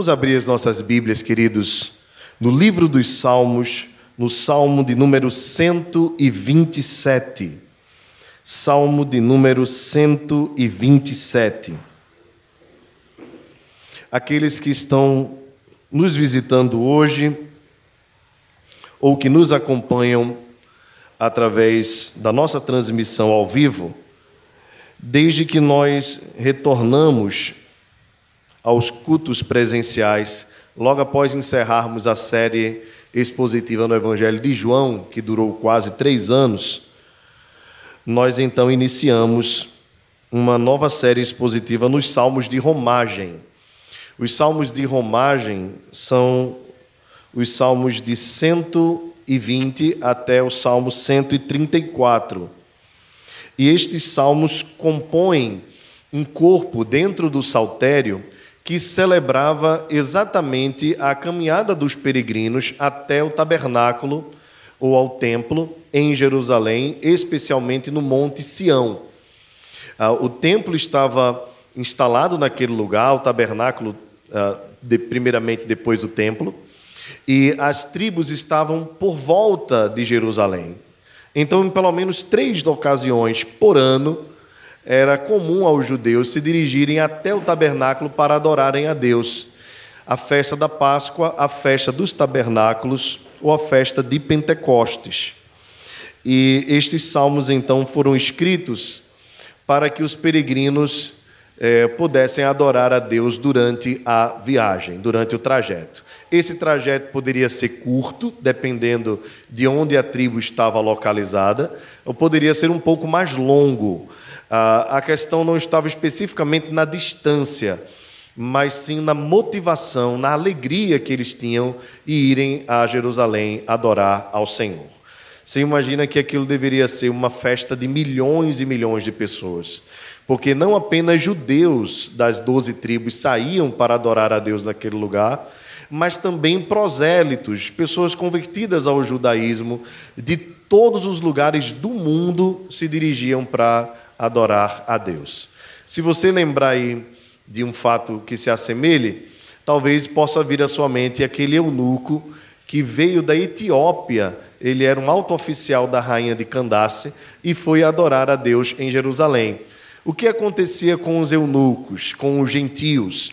Vamos abrir as nossas Bíblias, queridos, no livro dos Salmos, no Salmo de número 127. Salmo de número 127. Aqueles que estão nos visitando hoje, ou que nos acompanham através da nossa transmissão ao vivo, desde que nós retornamos aos cultos presenciais, logo após encerrarmos a série expositiva no Evangelho de João, que durou quase três anos, nós então iniciamos uma nova série expositiva nos Salmos de Romagem. Os Salmos de Romagem são os Salmos de 120 até o Salmo 134. E estes salmos compõem um corpo dentro do saltério que celebrava exatamente a caminhada dos peregrinos até o tabernáculo ou ao templo em Jerusalém, especialmente no Monte Sião. Ah, o templo estava instalado naquele lugar, o tabernáculo, ah, primeiramente depois do templo, e as tribos estavam por volta de Jerusalém. Então, em pelo menos três ocasiões por ano, era comum aos judeus se dirigirem até o tabernáculo para adorarem a Deus. A festa da Páscoa, a festa dos tabernáculos ou a festa de Pentecostes. E estes salmos então foram escritos para que os peregrinos eh, pudessem adorar a Deus durante a viagem, durante o trajeto. Esse trajeto poderia ser curto, dependendo de onde a tribo estava localizada, ou poderia ser um pouco mais longo, ah, a questão não estava especificamente na distância, mas sim na motivação, na alegria que eles tinham em irem a Jerusalém adorar ao Senhor. Você imagina que aquilo deveria ser uma festa de milhões e milhões de pessoas, porque não apenas judeus das doze tribos saíam para adorar a Deus naquele lugar, mas também prosélitos, pessoas convertidas ao judaísmo de todos os lugares do mundo se dirigiam para adorar a Deus. Se você lembrar aí de um fato que se assemelhe, talvez possa vir à sua mente aquele eunuco que veio da Etiópia, ele era um alto oficial da rainha de Candace e foi adorar a Deus em Jerusalém. O que acontecia com os eunucos, com os gentios?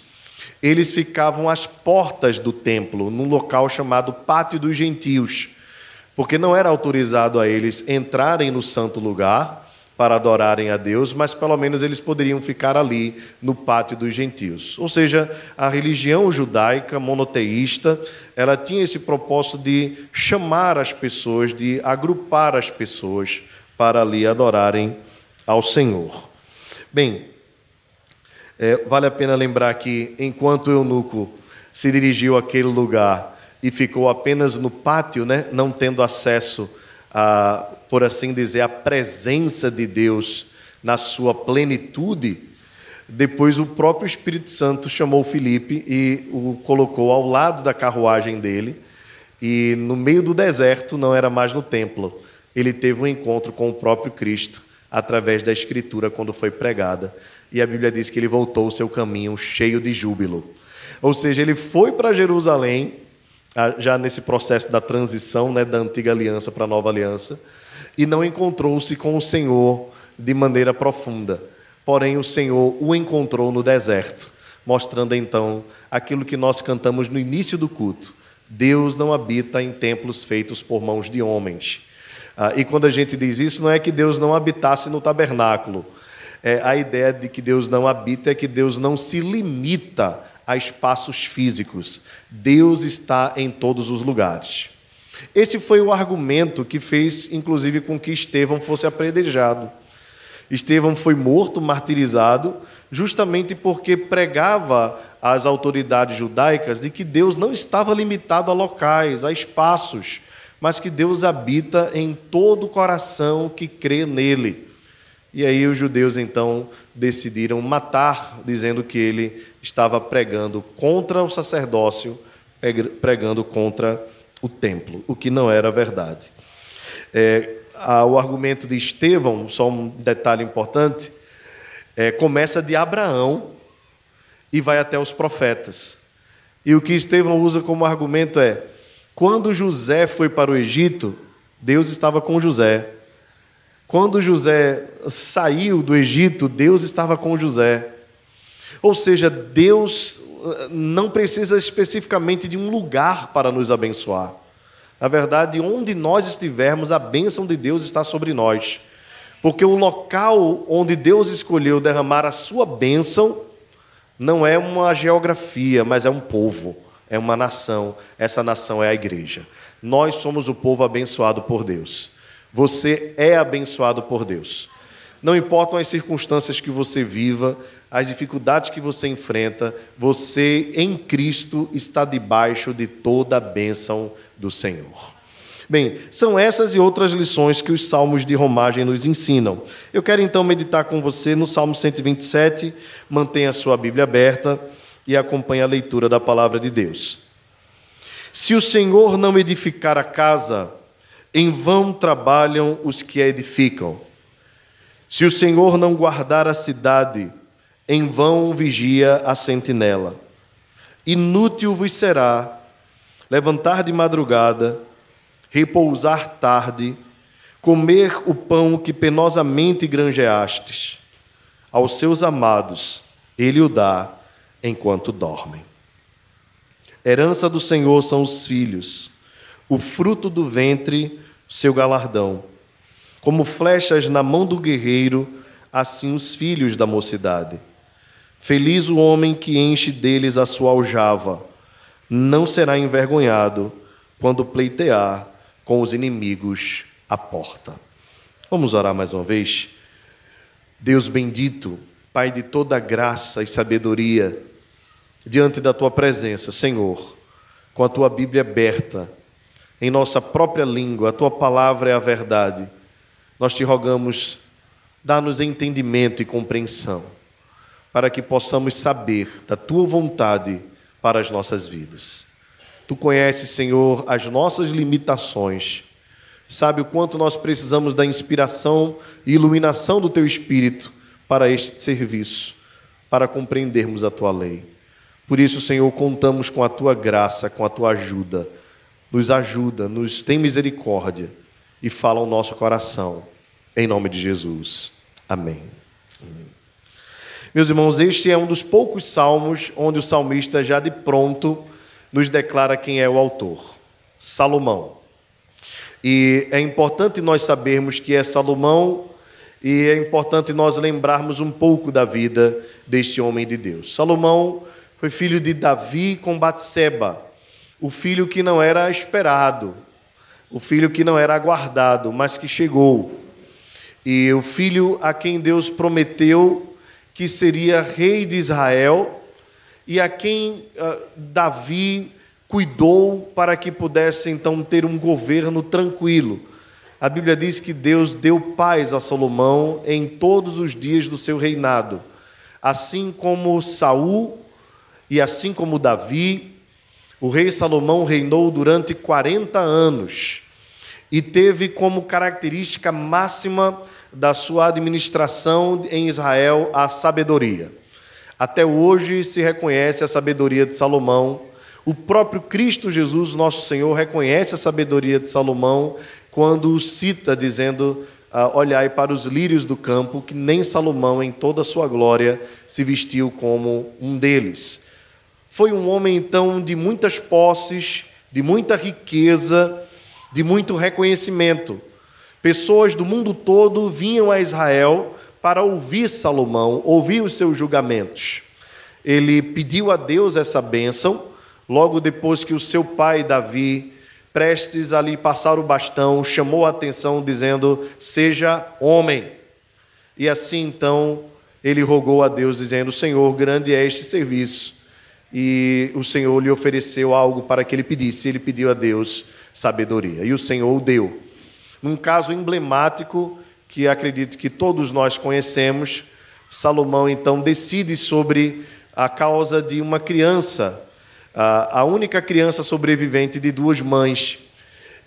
Eles ficavam às portas do templo, num local chamado Pátio dos Gentios, porque não era autorizado a eles entrarem no santo lugar para adorarem a Deus, mas pelo menos eles poderiam ficar ali no pátio dos gentios. Ou seja, a religião judaica monoteísta, ela tinha esse propósito de chamar as pessoas, de agrupar as pessoas para ali adorarem ao Senhor. Bem, é, vale a pena lembrar que enquanto o eunuco se dirigiu àquele lugar e ficou apenas no pátio, né, não tendo acesso a por assim dizer, a presença de Deus na sua plenitude, depois o próprio Espírito Santo chamou Filipe e o colocou ao lado da carruagem dele, e no meio do deserto, não era mais no templo, ele teve um encontro com o próprio Cristo através da Escritura quando foi pregada. E a Bíblia diz que ele voltou o seu caminho cheio de júbilo. Ou seja, ele foi para Jerusalém, já nesse processo da transição né, da antiga aliança para a nova aliança, e não encontrou-se com o Senhor de maneira profunda. Porém, o Senhor o encontrou no deserto, mostrando então aquilo que nós cantamos no início do culto: Deus não habita em templos feitos por mãos de homens. Ah, e quando a gente diz isso, não é que Deus não habitasse no tabernáculo. É, a ideia de que Deus não habita é que Deus não se limita a espaços físicos. Deus está em todos os lugares. Esse foi o argumento que fez, inclusive, com que Estevão fosse apredejado. Estevão foi morto, martirizado, justamente porque pregava às autoridades judaicas de que Deus não estava limitado a locais, a espaços, mas que Deus habita em todo o coração que crê nele. E aí os judeus então decidiram matar, dizendo que ele estava pregando contra o sacerdócio, pregando contra o templo, o que não era verdade. É, o argumento de Estevão, só um detalhe importante, é, começa de Abraão e vai até os profetas. E o que Estevão usa como argumento é: quando José foi para o Egito, Deus estava com José. Quando José saiu do Egito, Deus estava com José. Ou seja, Deus eh, não precisa especificamente de um lugar para nos abençoar. Na verdade, onde nós estivermos, a bênção de Deus está sobre nós. Porque o local onde Deus escolheu derramar a sua bênção não é uma geografia, mas é um povo, é uma nação. Essa nação é a igreja. Nós somos o povo abençoado por Deus. Você é abençoado por Deus. Não importam as circunstâncias que você viva, as dificuldades que você enfrenta, você em Cristo está debaixo de toda a bênção do Senhor. Bem, são essas e outras lições que os salmos de romagem nos ensinam. Eu quero então meditar com você no Salmo 127. Mantenha a sua Bíblia aberta e acompanhe a leitura da palavra de Deus. Se o Senhor não edificar a casa, em vão trabalham os que a edificam. Se o Senhor não guardar a cidade, em vão vigia a sentinela. Inútil vos será levantar de madrugada repousar tarde, comer o pão que penosamente granjeastes. Aos seus amados ele o dá enquanto dormem. Herança do Senhor são os filhos, o fruto do ventre, seu galardão. Como flechas na mão do guerreiro, assim os filhos da mocidade. Feliz o homem que enche deles a sua aljava, não será envergonhado quando pleitear com os inimigos à porta. Vamos orar mais uma vez? Deus bendito, Pai de toda graça e sabedoria, diante da tua presença, Senhor, com a tua Bíblia aberta, em nossa própria língua, a tua palavra é a verdade. Nós te rogamos, dá-nos entendimento e compreensão, para que possamos saber da tua vontade para as nossas vidas. Tu conheces, Senhor, as nossas limitações. Sabe o quanto nós precisamos da inspiração e iluminação do Teu Espírito para este serviço, para compreendermos a Tua lei. Por isso, Senhor, contamos com a Tua graça, com a Tua ajuda. Nos ajuda, nos tem misericórdia e fala ao nosso coração. Em nome de Jesus. Amém. Meus irmãos, este é um dos poucos salmos onde o salmista já de pronto nos declara quem é o autor: Salomão. E é importante nós sabermos que é Salomão e é importante nós lembrarmos um pouco da vida deste homem de Deus. Salomão foi filho de Davi com Batseba, o filho que não era esperado, o filho que não era aguardado, mas que chegou. E o filho a quem Deus prometeu que seria rei de Israel e a quem uh, Davi cuidou para que pudesse então ter um governo tranquilo. A Bíblia diz que Deus deu paz a Salomão em todos os dias do seu reinado, assim como Saul e assim como Davi, o rei Salomão reinou durante 40 anos e teve como característica máxima da sua administração em Israel a sabedoria. Até hoje se reconhece a sabedoria de Salomão. O próprio Cristo Jesus, nosso Senhor, reconhece a sabedoria de Salomão quando o cita, dizendo: ah, Olhai para os lírios do campo, que nem Salomão, em toda a sua glória, se vestiu como um deles. Foi um homem, então, de muitas posses, de muita riqueza, de muito reconhecimento. Pessoas do mundo todo vinham a Israel para ouvir Salomão, ouvir os seus julgamentos. Ele pediu a Deus essa bênção, logo depois que o seu pai Davi, prestes ali passar o bastão, chamou a atenção dizendo: Seja homem. E assim então ele rogou a Deus, dizendo: Senhor, grande é este serviço. E o Senhor lhe ofereceu algo para que ele pedisse. Ele pediu a Deus sabedoria. E o Senhor o deu. Num caso emblemático, que acredito que todos nós conhecemos, Salomão então decide sobre a causa de uma criança, a única criança sobrevivente de duas mães.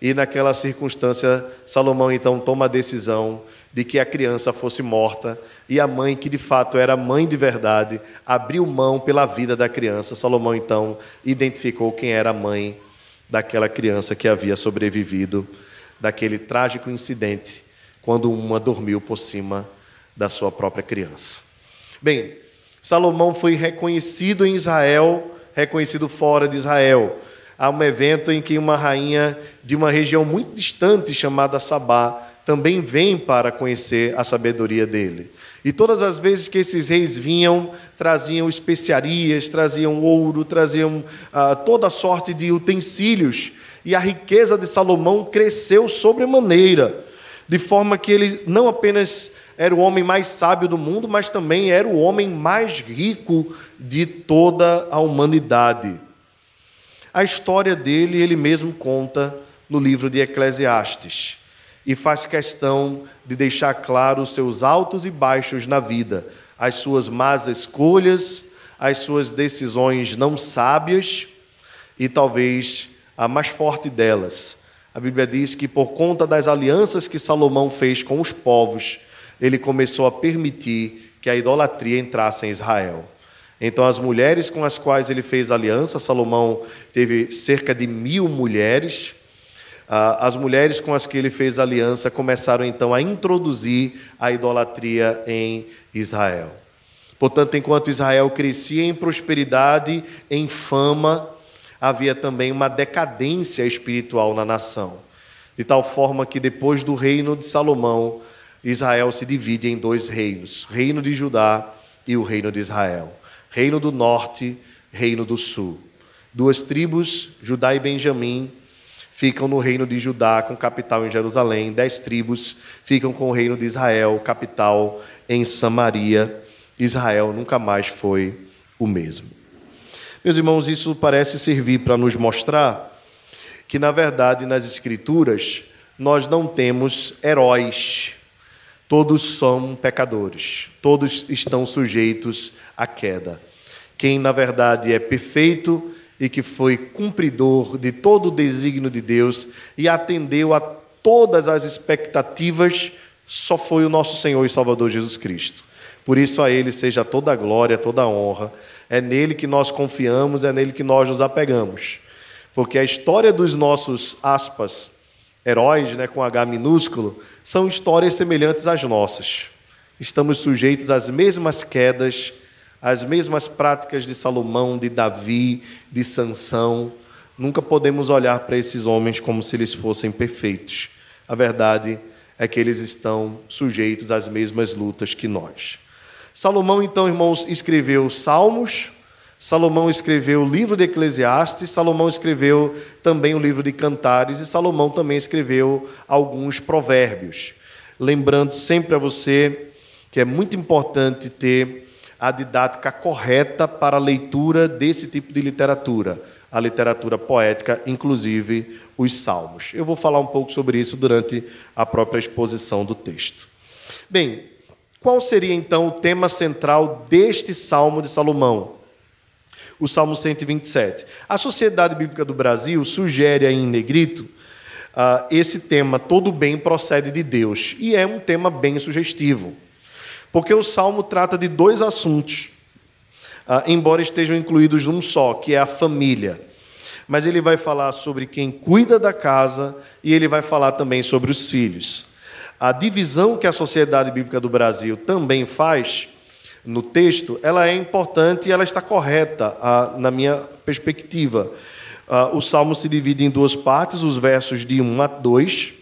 E naquela circunstância, Salomão então toma a decisão de que a criança fosse morta e a mãe, que de fato era mãe de verdade, abriu mão pela vida da criança. Salomão então identificou quem era a mãe daquela criança que havia sobrevivido daquele trágico incidente quando uma dormiu por cima da sua própria criança. Bem, Salomão foi reconhecido em Israel, reconhecido fora de Israel. Há um evento em que uma rainha de uma região muito distante chamada Sabá também vem para conhecer a sabedoria dele. E todas as vezes que esses reis vinham, traziam especiarias, traziam ouro, traziam ah, toda sorte de utensílios, e a riqueza de Salomão cresceu sobremaneira, de forma que ele não apenas era o homem mais sábio do mundo, mas também era o homem mais rico de toda a humanidade. A história dele ele mesmo conta no livro de Eclesiastes e faz questão de deixar claro os seus altos e baixos na vida, as suas más escolhas, as suas decisões não sábias e talvez a mais forte delas. A Bíblia diz que por conta das alianças que Salomão fez com os povos, ele começou a permitir que a idolatria entrasse em Israel. Então, as mulheres com as quais ele fez aliança, Salomão teve cerca de mil mulheres, as mulheres com as que ele fez aliança começaram então a introduzir a idolatria em Israel. Portanto, enquanto Israel crescia em prosperidade, em fama, havia também uma decadência espiritual na nação. De tal forma que depois do reino de Salomão, Israel se divide em dois reinos: reino de Judá e o reino de Israel. Reino do norte, reino do sul. Duas tribos, Judá e Benjamim, ficam no reino de Judá, com capital em Jerusalém. Dez tribos ficam com o reino de Israel, capital em Samaria. Israel nunca mais foi o mesmo. Meus irmãos, isso parece servir para nos mostrar que, na verdade, nas Escrituras, nós não temos heróis. Todos são pecadores, todos estão sujeitos à queda. Quem, na verdade, é perfeito e que foi cumpridor de todo o desígnio de Deus e atendeu a todas as expectativas, só foi o nosso Senhor e Salvador Jesus Cristo. Por isso a Ele seja toda a glória, toda a honra. É nele que nós confiamos, é nele que nós nos apegamos. Porque a história dos nossos, aspas, heróis, né, com H minúsculo, são histórias semelhantes às nossas. Estamos sujeitos às mesmas quedas, as mesmas práticas de Salomão, de Davi, de Sansão. Nunca podemos olhar para esses homens como se eles fossem perfeitos. A verdade é que eles estão sujeitos às mesmas lutas que nós. Salomão, então, irmãos, escreveu Salmos, Salomão escreveu o livro de Eclesiastes, Salomão escreveu também o livro de Cantares e Salomão também escreveu alguns provérbios. Lembrando sempre a você que é muito importante ter a didática correta para a leitura desse tipo de literatura, a literatura poética, inclusive os salmos. Eu vou falar um pouco sobre isso durante a própria exposição do texto. Bem, qual seria então o tema central deste salmo de Salomão? O Salmo 127. A Sociedade Bíblica do Brasil sugere aí em negrito uh, esse tema, todo bem procede de Deus, e é um tema bem sugestivo. Porque o salmo trata de dois assuntos, ah, embora estejam incluídos num só, que é a família. Mas ele vai falar sobre quem cuida da casa e ele vai falar também sobre os filhos. A divisão que a Sociedade Bíblica do Brasil também faz no texto, ela é importante e ela está correta ah, na minha perspectiva. Ah, o salmo se divide em duas partes, os versos de 1 a 2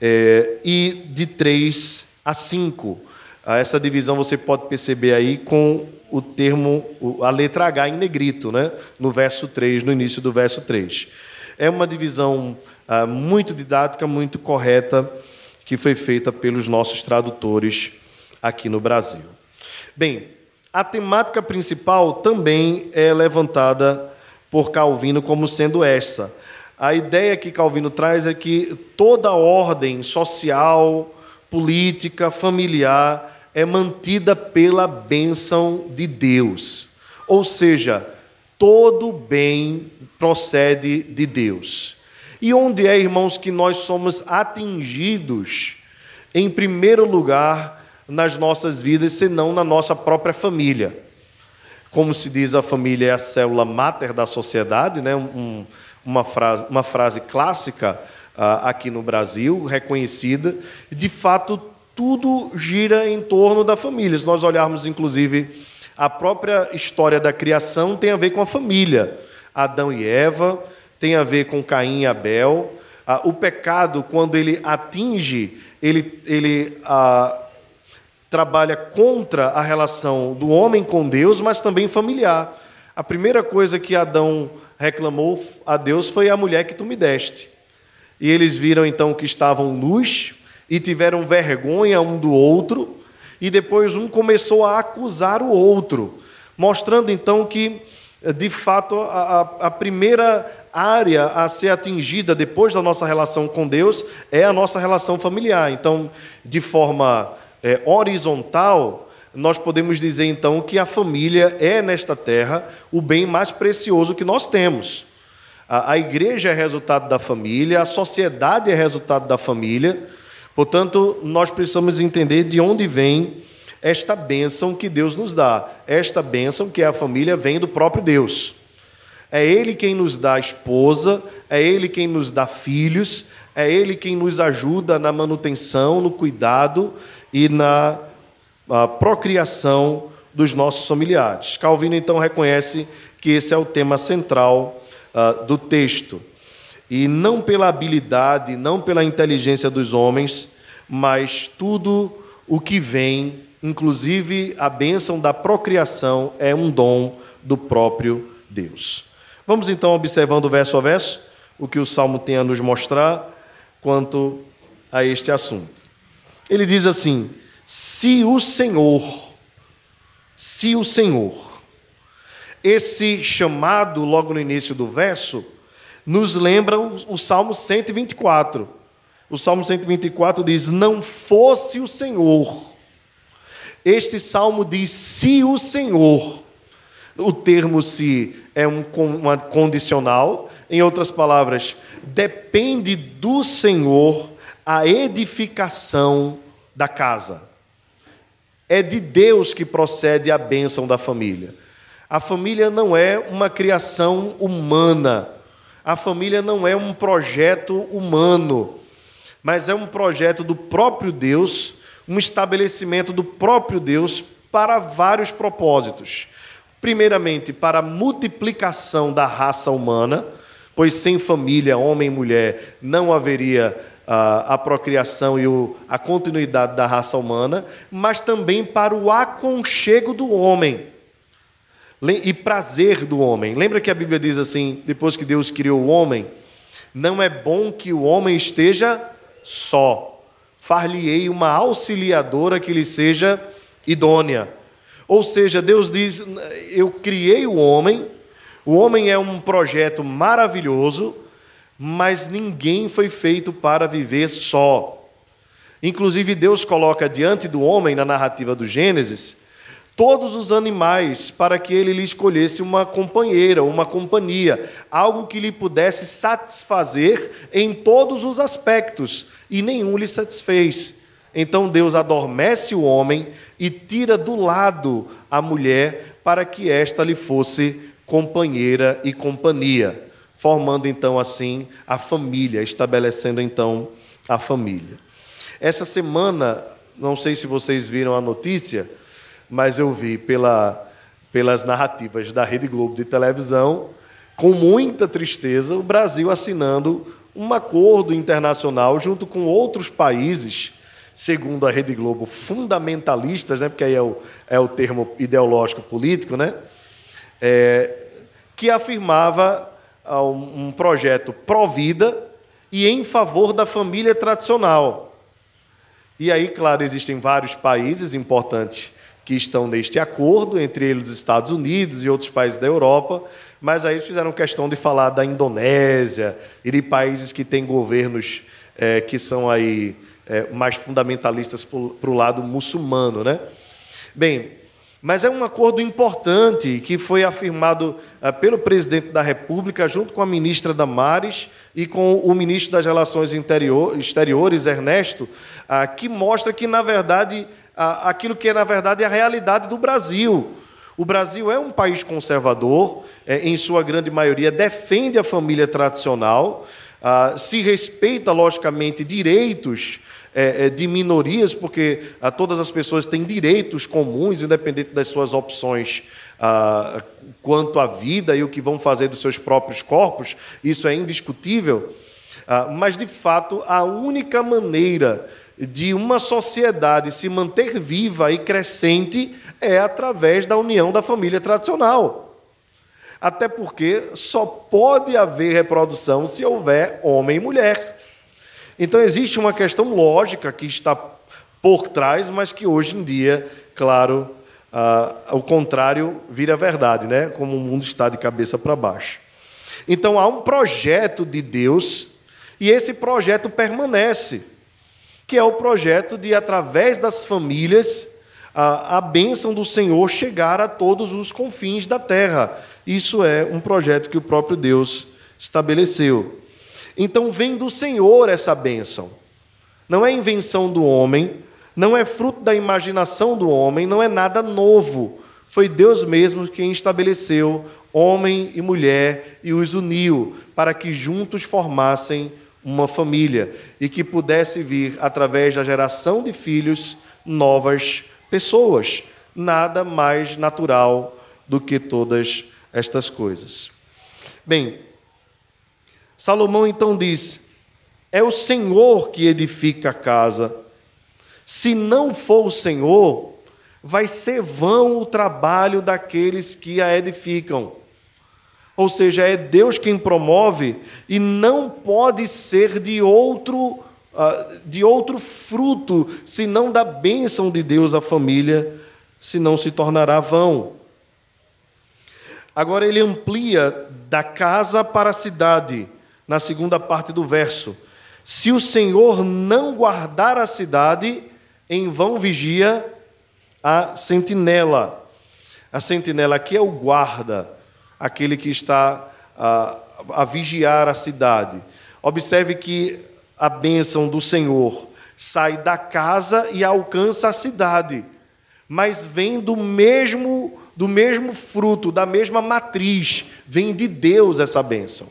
eh, e de 3 a 5. Essa divisão você pode perceber aí com o termo, a letra H em negrito, né? no verso 3, no início do verso 3. É uma divisão ah, muito didática, muito correta, que foi feita pelos nossos tradutores aqui no Brasil. Bem, a temática principal também é levantada por Calvino como sendo essa. A ideia que Calvino traz é que toda ordem social, política, familiar, é mantida pela bênção de Deus. Ou seja, todo bem procede de Deus. E onde é, irmãos, que nós somos atingidos em primeiro lugar nas nossas vidas, senão na nossa própria família. Como se diz, a família é a célula máter da sociedade, né? Um, uma, frase, uma frase clássica uh, aqui no Brasil, reconhecida. De fato, tudo gira em torno da família. Se nós olharmos, inclusive, a própria história da criação tem a ver com a família. Adão e Eva, tem a ver com Caim e Abel. Ah, o pecado, quando ele atinge, ele, ele ah, trabalha contra a relação do homem com Deus, mas também familiar. A primeira coisa que Adão reclamou a Deus foi a mulher que tu me deste. E eles viram então que estavam nus e tiveram vergonha um do outro, e depois um começou a acusar o outro, mostrando então que, de fato, a, a primeira área a ser atingida depois da nossa relação com Deus é a nossa relação familiar. Então, de forma é, horizontal, nós podemos dizer então que a família é nesta terra o bem mais precioso que nós temos. A, a igreja é resultado da família, a sociedade é resultado da família. Portanto, nós precisamos entender de onde vem esta bênção que Deus nos dá. Esta bênção que é a família vem do próprio Deus. É Ele quem nos dá esposa, é Ele quem nos dá filhos, é Ele quem nos ajuda na manutenção, no cuidado e na procriação dos nossos familiares. Calvino então reconhece que esse é o tema central uh, do texto. E não pela habilidade, não pela inteligência dos homens, mas tudo o que vem, inclusive a bênção da procriação, é um dom do próprio Deus. Vamos então observando verso a verso o que o salmo tem a nos mostrar quanto a este assunto. Ele diz assim: Se o Senhor, se o Senhor, esse chamado logo no início do verso, nos lembra o, o Salmo 124. O Salmo 124 diz: Não fosse o Senhor. Este salmo diz: Se o Senhor. O termo se é um, uma condicional, em outras palavras, depende do Senhor a edificação da casa. É de Deus que procede a bênção da família. A família não é uma criação humana. A família não é um projeto humano, mas é um projeto do próprio Deus, um estabelecimento do próprio Deus para vários propósitos. Primeiramente, para a multiplicação da raça humana, pois sem família, homem e mulher, não haveria a, a procriação e o, a continuidade da raça humana, mas também para o aconchego do homem e prazer do homem. Lembra que a Bíblia diz assim, depois que Deus criou o homem, não é bom que o homem esteja só. Far-lhe-ei uma auxiliadora que lhe seja idônea. Ou seja, Deus diz: Eu criei o homem, o homem é um projeto maravilhoso, mas ninguém foi feito para viver só. Inclusive, Deus coloca diante do homem, na narrativa do Gênesis, todos os animais para que ele lhe escolhesse uma companheira, uma companhia, algo que lhe pudesse satisfazer em todos os aspectos, e nenhum lhe satisfez. Então Deus adormece o homem e tira do lado a mulher para que esta lhe fosse companheira e companhia, formando então assim a família, estabelecendo então a família. Essa semana, não sei se vocês viram a notícia, mas eu vi pela, pelas narrativas da Rede Globo de televisão, com muita tristeza, o Brasil assinando um acordo internacional junto com outros países segundo a Rede Globo, fundamentalistas, né, porque aí é o, é o termo ideológico político, né, é, que afirmava ah, um, um projeto pró-vida e em favor da família tradicional. E aí, claro, existem vários países importantes que estão neste acordo, entre eles os Estados Unidos e outros países da Europa, mas aí eles fizeram questão de falar da Indonésia e de países que têm governos é, que são aí é, mais fundamentalistas para o lado muçulmano. Né? Bem, Mas é um acordo importante que foi afirmado uh, pelo presidente da República, junto com a ministra Damares e com o ministro das Relações Exteriores, Ernesto, que mostra que, na verdade, uh, aquilo que é, na verdade, a realidade do Brasil. O Brasil é um país conservador, é, em sua grande maioria, defende a família tradicional, se respeita, logicamente, direitos é, é, de minorias, porque a, ah, todas as pessoas têm direitos comuns, independente das suas opções ah, quanto à vida e o que vão fazer dos seus próprios corpos, isso é indiscutível. Ah, mas, de fato, a única maneira de uma sociedade se manter viva e crescente é através da união da família tradicional. Até porque só pode haver reprodução se houver homem e mulher. Então existe uma questão lógica que está por trás, mas que hoje em dia, claro, uh, o contrário vira verdade, né? Como o mundo está de cabeça para baixo. Então há um projeto de Deus e esse projeto permanece, que é o projeto de, através das famílias, a, a bênção do Senhor chegar a todos os confins da terra. Isso é um projeto que o próprio Deus estabeleceu. Então vem do Senhor essa bênção. Não é invenção do homem, não é fruto da imaginação do homem, não é nada novo. Foi Deus mesmo quem estabeleceu homem e mulher e os uniu para que juntos formassem uma família e que pudesse vir, através da geração de filhos, novas pessoas. Nada mais natural do que todas estas coisas. Bem, Salomão então diz: É o Senhor que edifica a casa. Se não for o Senhor, vai ser vão o trabalho daqueles que a edificam. Ou seja, é Deus quem promove e não pode ser de outro ah, de outro fruto, senão da bênção de Deus à família, senão se tornará vão. Agora ele amplia da casa para a cidade na segunda parte do verso. Se o Senhor não guardar a cidade, em vão vigia a sentinela. A sentinela aqui é o guarda, aquele que está a, a vigiar a cidade. Observe que a bênção do Senhor sai da casa e alcança a cidade, mas vem do mesmo do mesmo fruto, da mesma matriz, vem de Deus essa bênção.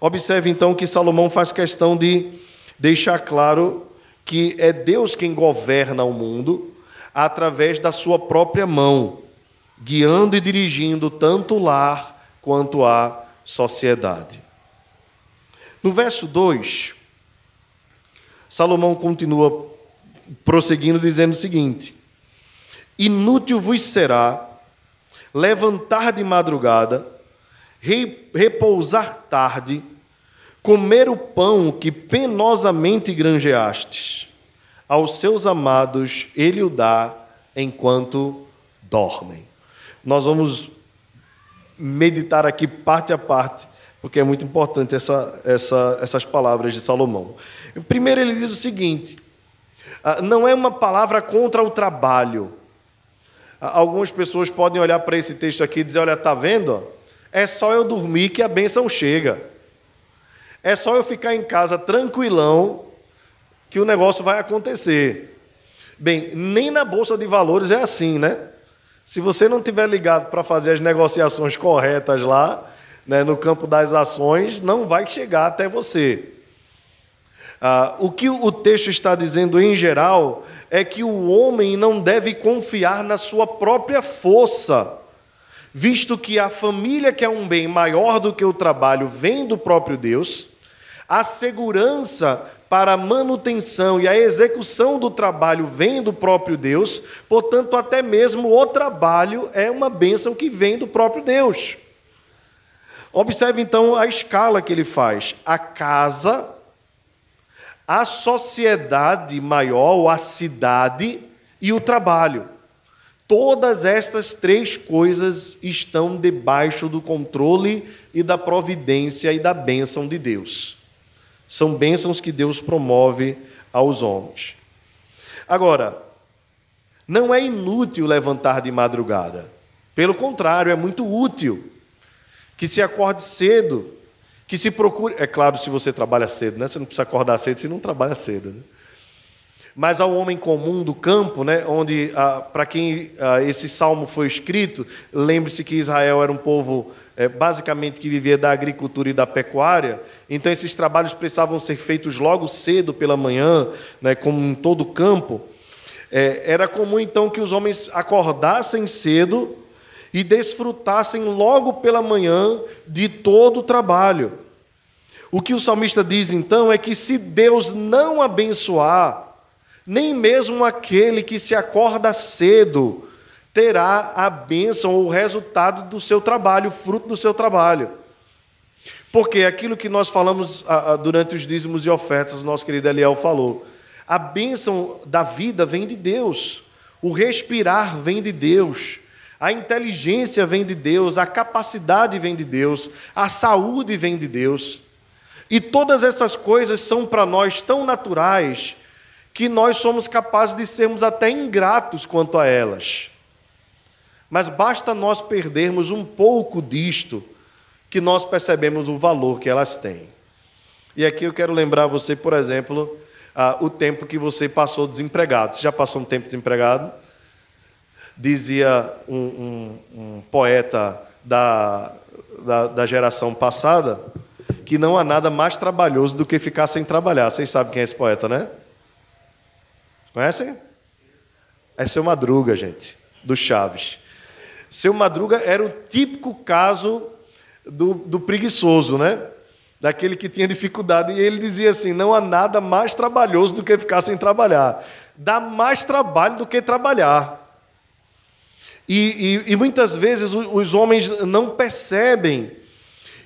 Observe então que Salomão faz questão de deixar claro que é Deus quem governa o mundo através da sua própria mão, guiando e dirigindo tanto o lar quanto a sociedade. No verso 2, Salomão continua prosseguindo dizendo o seguinte: Inútil vos será levantar de madrugada repousar tarde, comer o pão que penosamente granjeastes. Aos seus amados ele o dá enquanto dormem. Nós vamos meditar aqui parte a parte, porque é muito importante essa, essa, essas palavras de Salomão. Primeiro, ele diz o seguinte: ah, não é uma palavra contra o trabalho. Ah, algumas pessoas podem olhar para esse texto aqui e dizer: olha, está vendo? É só eu dormir que a bênção chega. É só eu ficar em casa tranquilão que o negócio vai acontecer. Bem, nem na bolsa de valores é assim, né? Se você não tiver ligado para fazer as negociações corretas lá, né, no campo das ações, não vai chegar até você. Ah, o que o texto está dizendo em geral é que o homem não deve confiar na sua própria força visto que a família, que é um bem maior do que o trabalho, vem do próprio Deus, a segurança para a manutenção e a execução do trabalho vem do próprio Deus, portanto, até mesmo o trabalho é uma bênção que vem do próprio Deus. Observe então a escala que ele faz: a casa, a sociedade maior, a cidade e o trabalho. Todas estas três coisas estão debaixo do controle e da providência e da bênção de Deus. São bênçãos que Deus promove aos homens. Agora, Não é inútil levantar de madrugada. Pelo contrário, é muito útil que se acorde cedo, que se procure. É claro, se você trabalha cedo, né? Você não precisa acordar cedo se não trabalha cedo. Né? Mas ao homem comum do campo, né, onde, ah, para quem ah, esse salmo foi escrito, lembre-se que Israel era um povo é, basicamente que vivia da agricultura e da pecuária, então esses trabalhos precisavam ser feitos logo cedo pela manhã, né, como em todo o campo. É, era comum então que os homens acordassem cedo e desfrutassem logo pela manhã de todo o trabalho. O que o salmista diz então é que se Deus não abençoar, nem mesmo aquele que se acorda cedo terá a bênção ou o resultado do seu trabalho, o fruto do seu trabalho. Porque aquilo que nós falamos durante os dízimos e ofertas, nosso querido Eliel falou, a bênção da vida vem de Deus, o respirar vem de Deus, a inteligência vem de Deus, a capacidade vem de Deus, a saúde vem de Deus. E todas essas coisas são para nós tão naturais que nós somos capazes de sermos até ingratos quanto a elas. Mas basta nós perdermos um pouco disto que nós percebemos o valor que elas têm. E aqui eu quero lembrar você, por exemplo, uh, o tempo que você passou desempregado. Você já passou um tempo desempregado? Dizia um, um, um poeta da, da, da geração passada que não há nada mais trabalhoso do que ficar sem trabalhar. Vocês sabem quem é esse poeta, né? Conhecem? É seu Madruga, gente, do Chaves. Seu Madruga era o típico caso do, do preguiçoso, né? Daquele que tinha dificuldade. E ele dizia assim: não há nada mais trabalhoso do que ficar sem trabalhar. Dá mais trabalho do que trabalhar. E, e, e muitas vezes os, homens não percebem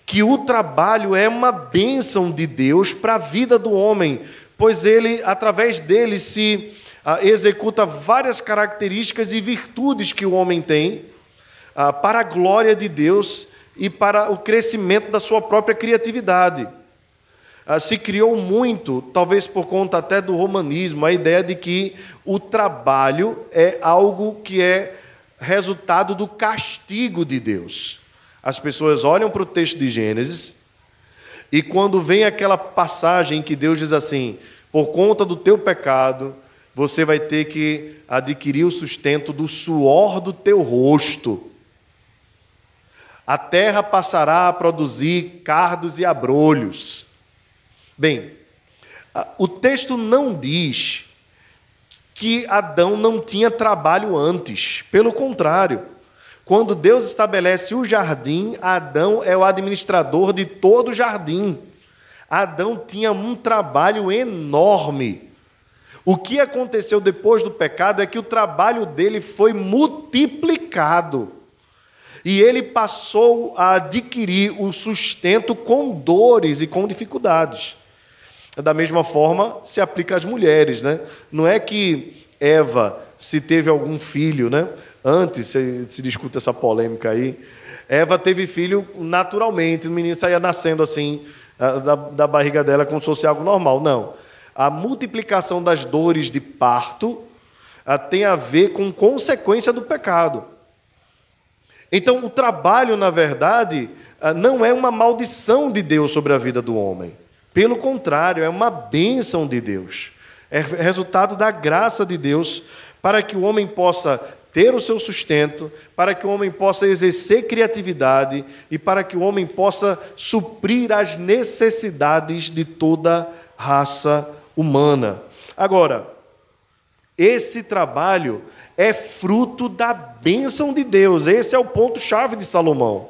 que o trabalho é uma bênção de Deus para a vida do homem pois ele, através dele, se ah, executa várias características e virtudes que o homem tem ah, para a glória de Deus e para o crescimento da sua própria criatividade. Ah, se criou muito, talvez por conta até do romanismo, a ideia de que o trabalho é algo que é resultado do castigo de Deus. As pessoas olham para o texto de Gênesis e quando vem aquela passagem que Deus diz assim: por conta do teu pecado, você vai ter que adquirir o sustento do suor do teu rosto. A terra passará a produzir cardos e abrolhos. Bem, o texto não diz que Adão não tinha trabalho antes. Pelo contrário, quando Deus estabelece o jardim, Adão é o administrador de todo o jardim. Adão tinha um trabalho enorme. O que aconteceu depois do pecado é que o trabalho dele foi multiplicado. E ele passou a adquirir o sustento com dores e com dificuldades. Da mesma forma, se aplica às mulheres, né? Não é que Eva, se teve algum filho, né? Antes se, se discute essa polêmica aí. Eva teve filho naturalmente, o menino saía nascendo assim, da, da barriga dela, como se fosse algo normal. Não. A multiplicação das dores de parto tem a ver com consequência do pecado. Então, o trabalho, na verdade, não é uma maldição de Deus sobre a vida do homem. Pelo contrário, é uma bênção de Deus. É resultado da graça de Deus para que o homem possa ter o seu sustento, para que o homem possa exercer criatividade e para que o homem possa suprir as necessidades de toda raça humana. Agora, esse trabalho é fruto da bênção de Deus, esse é o ponto-chave de Salomão.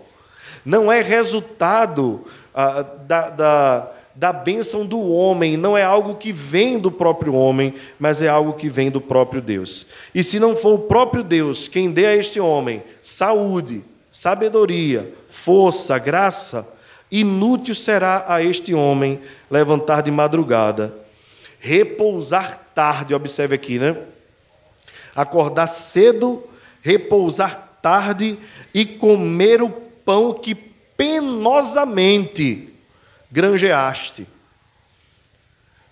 Não é resultado ah, da, da da bênção do homem, não é algo que vem do próprio homem, mas é algo que vem do próprio Deus. E se não for o próprio Deus quem dê a este homem saúde, sabedoria, força, graça, inútil será a este homem levantar de madrugada, repousar tarde, observe aqui, né? Acordar cedo, repousar tarde e comer o pão que penosamente granjeaste.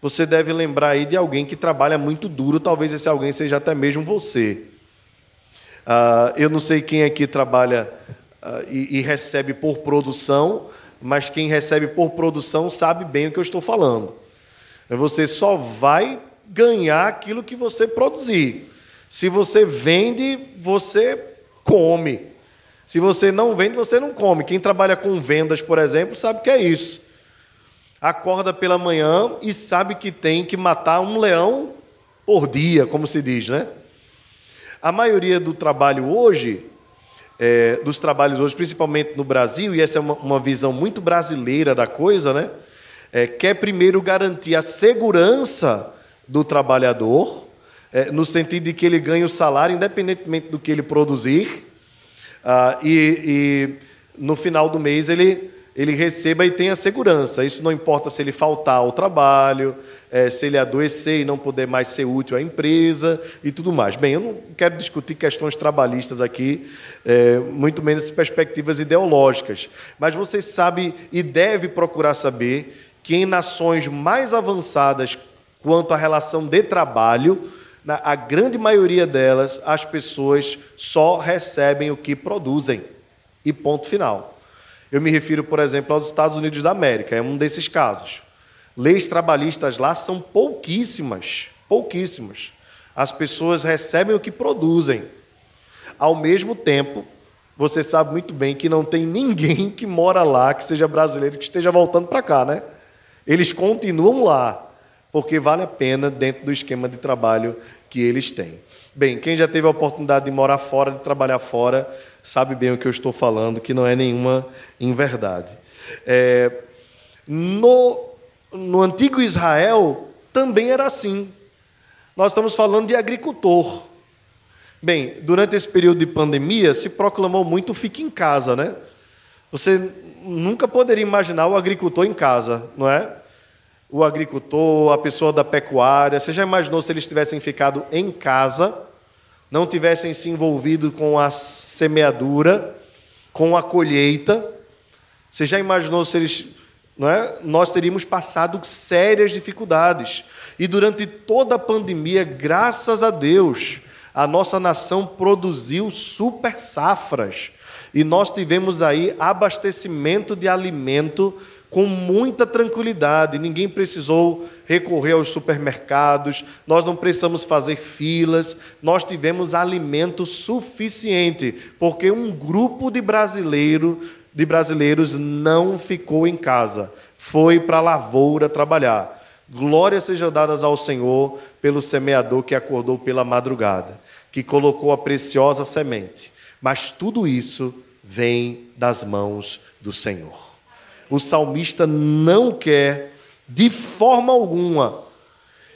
Você deve lembrar aí de alguém que trabalha muito duro, talvez esse alguém seja até mesmo você. Uh, eu não sei quem aqui trabalha uh, e, e, recebe por produção, mas quem recebe por produção sabe bem o que eu estou falando. Você só vai ganhar aquilo que você produzir. Se você vende, você come. Se você não vende, você não come. Quem trabalha com vendas, por exemplo, sabe que é isso. Acorda pela manhã e sabe que tem que matar um leão por dia, como se diz, né? A maioria do trabalho hoje, é, dos trabalhos hoje, principalmente no Brasil, e essa é uma, uma visão muito brasileira da coisa, né? É, quer primeiro garantir a segurança do trabalhador, é, no sentido de que ele ganhe o salário independentemente do que ele produzir, ah, e, e no final do mês ele ele receba e tenha segurança. Isso não importa se ele faltar ao trabalho, é, se ele adoecer e não puder mais ser útil à empresa e tudo mais. Bem, eu não quero discutir questões trabalhistas aqui, é, muito menos perspectivas ideológicas, mas você sabe e deve procurar saber que em nações mais avançadas quanto à relação de trabalho, a grande maioria delas, as pessoas só recebem o que produzem. E ponto final. Eu me refiro, por exemplo, aos Estados Unidos da América, é um desses casos. Leis trabalhistas lá são pouquíssimas, pouquíssimas. As pessoas recebem o que produzem. Ao mesmo tempo, você sabe muito bem que não tem ninguém que mora lá, que seja brasileiro, que esteja voltando para cá, né? Eles continuam lá, porque vale a pena dentro do esquema de trabalho que eles têm. Bem, quem já teve a oportunidade de morar fora, de trabalhar fora, sabe bem o que eu estou falando, que não é nenhuma inverdade. É, no, no antigo Israel também era assim. Nós estamos falando de agricultor. Bem, durante esse período de pandemia se proclamou muito fique em casa, né? Você nunca poderia imaginar o agricultor em casa, não é? O agricultor, a pessoa da pecuária, você já imaginou se eles tivessem ficado em casa? Não tivessem se envolvido com a semeadura, com a colheita. Você já imaginou se eles. Não é? Nós teríamos passado sérias dificuldades. E durante toda a pandemia, graças a Deus, a nossa nação produziu super safras. E nós tivemos aí abastecimento de alimento com muita tranquilidade. Ninguém precisou recorrer aos supermercados, nós não precisamos fazer filas, nós tivemos alimento suficiente, porque um grupo de brasileiro, de brasileiros não ficou em casa, foi para a lavoura trabalhar. Glórias sejam dadas ao Senhor pelo semeador que acordou pela madrugada, que colocou a preciosa semente. Mas tudo isso vem das mãos do Senhor o salmista não quer, de forma alguma,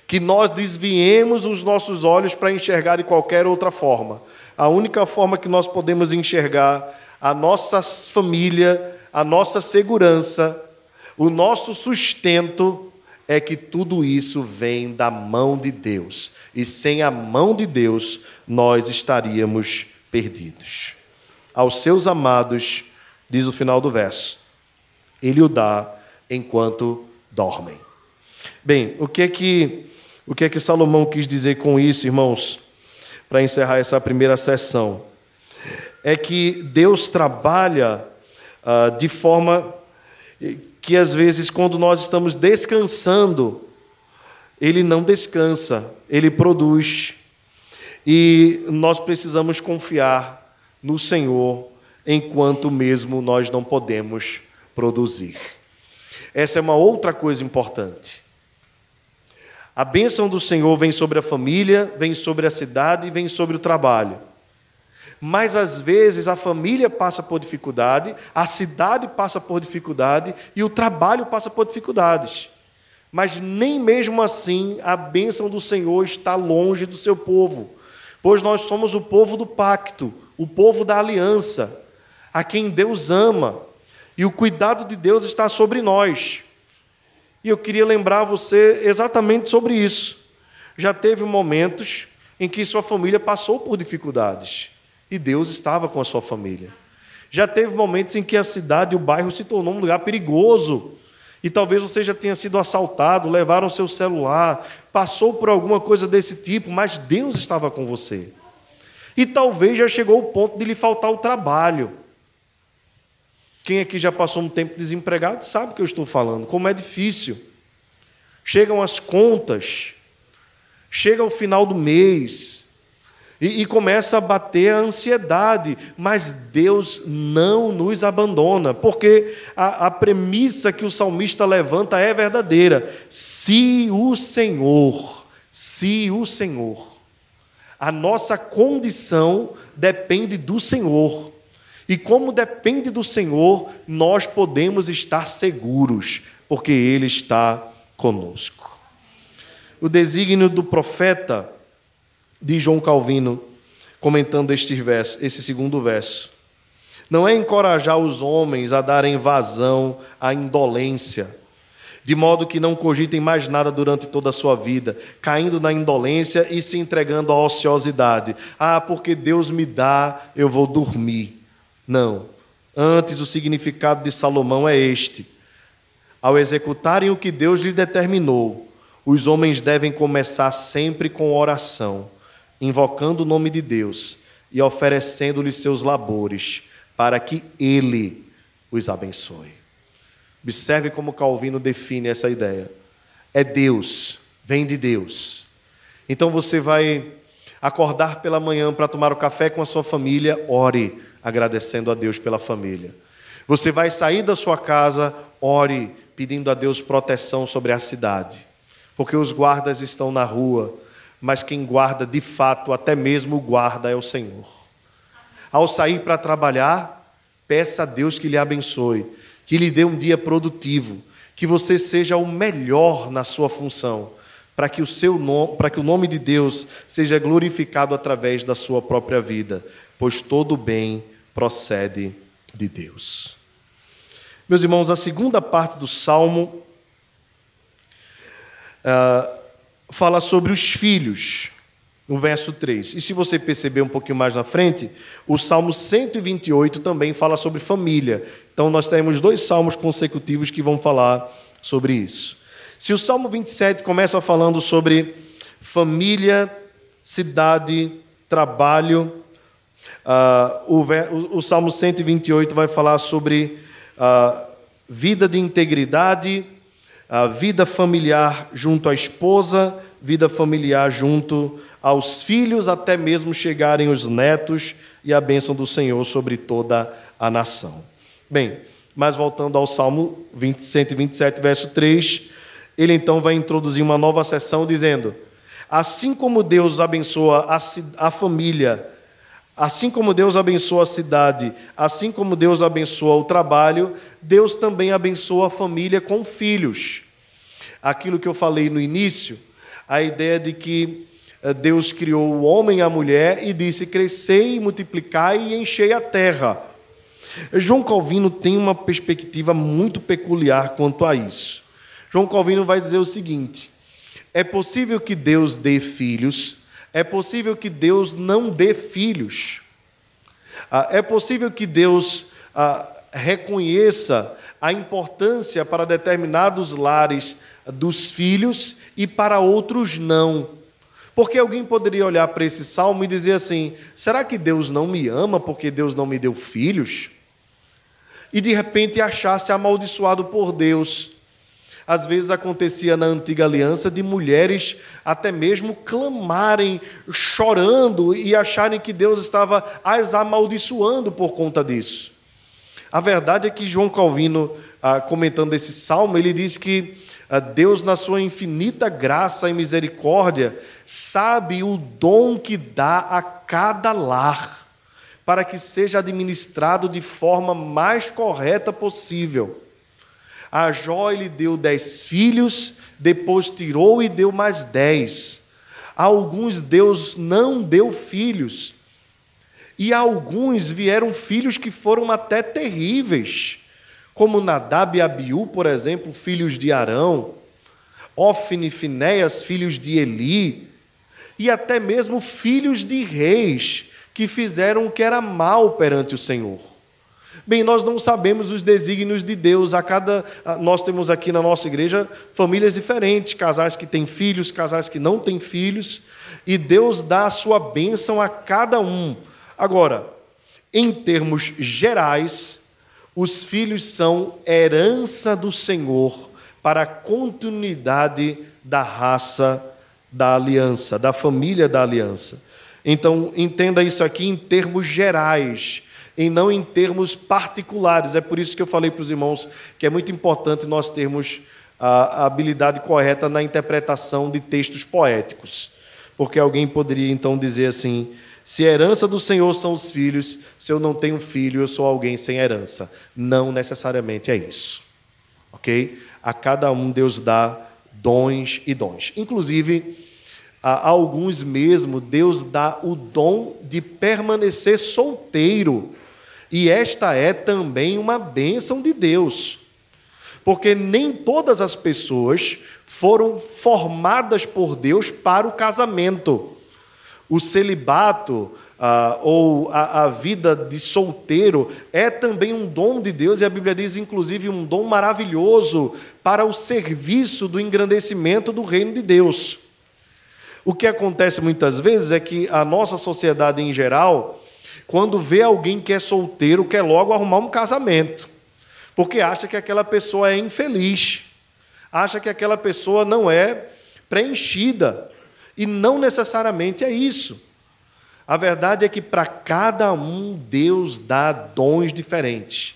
que nós desviemos os nossos olhos para enxergar de qualquer outra forma. A única forma que nós podemos enxergar a nossa família, a nossa segurança, o nosso sustento é que tudo isso vem da mão de Deus. E sem a mão de Deus, nós estaríamos perdidos. Aos seus amados, diz o final do verso, ele o dá enquanto dormem. Bem, o que é que o que é que Salomão quis dizer com isso, irmãos? Para encerrar essa primeira sessão, é que Deus trabalha ah, de forma que às vezes quando nós estamos descansando, ele não descansa, ele produz. E nós precisamos confiar no Senhor enquanto mesmo nós não podemos produzir. Essa é uma outra coisa importante. A bênção do Senhor vem sobre a família, vem sobre a cidade e vem sobre o trabalho. Mas às vezes a família passa por dificuldade, a cidade passa por dificuldade e o trabalho passa por dificuldades. Mas nem mesmo assim a bênção do Senhor está longe do seu povo, pois nós somos o povo do pacto, o povo da aliança, a quem Deus ama. E o cuidado de Deus está sobre nós. E eu queria lembrar você exatamente sobre isso. Já teve momentos em que sua família passou por dificuldades e Deus estava com a sua família. Já teve momentos em que a cidade o bairro se tornou um lugar perigoso. E talvez você já tenha sido assaltado, levaram seu celular, passou por alguma coisa desse tipo, mas Deus estava com você. E talvez já chegou o ponto de lhe faltar o trabalho. Quem aqui já passou um tempo desempregado sabe o que eu estou falando, como é difícil. Chegam as contas, chega o final do mês, e, e, começa a bater a ansiedade, mas Deus não nos abandona, porque a, a premissa que o salmista levanta é verdadeira. Se o Senhor, se o Senhor, a nossa condição depende do Senhor. E como depende do Senhor, nós podemos estar seguros, porque Ele está conosco. O desígnio do profeta de João Calvino, comentando este verso, esse segundo verso, não é encorajar os homens a darem vazão à indolência, de modo que não cogitem mais nada durante toda a sua vida, caindo na indolência e se entregando à ociosidade. Ah, porque Deus me dá, eu vou dormir. Não. Antes, o significado de Salomão é este: ao executarem o que Deus lhe determinou, os homens devem começar sempre com oração, invocando o nome de Deus e oferecendo-lhe seus labores, para que Ele os abençoe. Observe como Calvino define essa ideia. É Deus, vem de Deus. Então você vai acordar pela manhã para tomar o café com a sua família, ore agradecendo a Deus pela família. Você vai sair da sua casa, ore pedindo a Deus proteção sobre a cidade, porque os guardas estão na rua, mas quem guarda de fato, até mesmo o guarda, é o Senhor. Ao sair para trabalhar, peça a Deus que lhe abençoe, que lhe dê um dia produtivo, que você seja o melhor na sua função, para que o seu nome, para que o nome de Deus seja glorificado através da sua própria vida, pois todo bem procede de Deus. Meus irmãos, a segunda parte do salmo uh, fala sobre os filhos, no verso 3. E se você perceber um pouquinho mais na frente, o salmo 128 também fala sobre família. Então nós temos dois salmos consecutivos que vão falar sobre isso. Se o salmo 27 começa falando sobre família, cidade, trabalho, Uh, o, o, Salmo 128 vai falar sobre uh, vida de integridade, uh, vida familiar junto à esposa, vida familiar junto aos filhos, até mesmo chegarem os netos e a bênção do Senhor sobre toda a nação. Bem, mas voltando ao Salmo 20, 127, verso 3, ele então vai introduzir uma nova sessão dizendo: Assim como Deus abençoa a, a família, Assim como Deus abençoa a cidade, assim como Deus abençoa o trabalho, Deus também abençoa a família com filhos. Aquilo que eu falei no início, a ideia de que eh, Deus criou o homem e a mulher e disse: crescei, multiplicai e enchei a terra. João Calvino tem uma perspectiva muito peculiar quanto a isso. João Calvino vai dizer o seguinte: é possível que Deus dê filhos é possível que Deus não dê filhos. Ah, é possível que Deus ah, reconheça a importância para determinados lares dos filhos e para outros não. Porque alguém poderia olhar para esse salmo e dizer assim: será que Deus não me ama porque Deus não me deu filhos? E de repente achar-se amaldiçoado por Deus. Às vezes acontecia na antiga aliança de mulheres até mesmo clamarem, chorando e acharem que Deus estava as amaldiçoando por conta disso. A verdade é que João Calvino, ah, comentando esse salmo, ele diz que ah, Deus, na sua infinita graça e misericórdia, sabe o dom que dá a cada lar, para que seja administrado de forma mais correta possível. A Jó ele deu dez filhos, depois tirou e deu mais dez. A alguns Deus não deu filhos. E a alguns vieram filhos que foram até terríveis, como Nadab e Abiú, por exemplo, filhos de Arão, Ofne e Finéias, filhos de Eli, e até mesmo filhos de reis que fizeram o que era mal perante o Senhor. Bem, nós não sabemos os desígnios de Deus. A cada nós temos aqui na nossa igreja famílias diferentes, casais que têm filhos, casais que não têm filhos, e Deus dá a sua bênção a cada um. Agora, em termos gerais, os filhos são herança do Senhor para a continuidade da raça da aliança, da família da aliança. Então, entenda isso aqui em termos gerais e não em termos particulares. É por isso que eu falei para os irmãos que é muito importante nós termos a habilidade correta na interpretação de textos poéticos. Porque alguém poderia então dizer assim: se a herança do Senhor são os filhos, se eu não tenho filho, eu sou alguém sem herança. Não necessariamente é isso. Ok? A cada um Deus dá dons e dons. Inclusive, a alguns mesmo, Deus dá o dom de permanecer solteiro. E esta é também uma bênção de Deus. Porque nem todas as pessoas foram formadas por Deus para o casamento. O celibato, ah, ou a, a, vida de solteiro, é também um dom de Deus, e a Bíblia diz, inclusive, um dom maravilhoso para o serviço do engrandecimento do reino de Deus. O que acontece muitas vezes é que a nossa sociedade em geral, quando vê alguém que é solteiro, quer logo arrumar um casamento, porque acha que aquela pessoa é infeliz, acha que aquela pessoa não é preenchida, e não necessariamente é isso. A verdade é que para cada um Deus dá dons diferentes.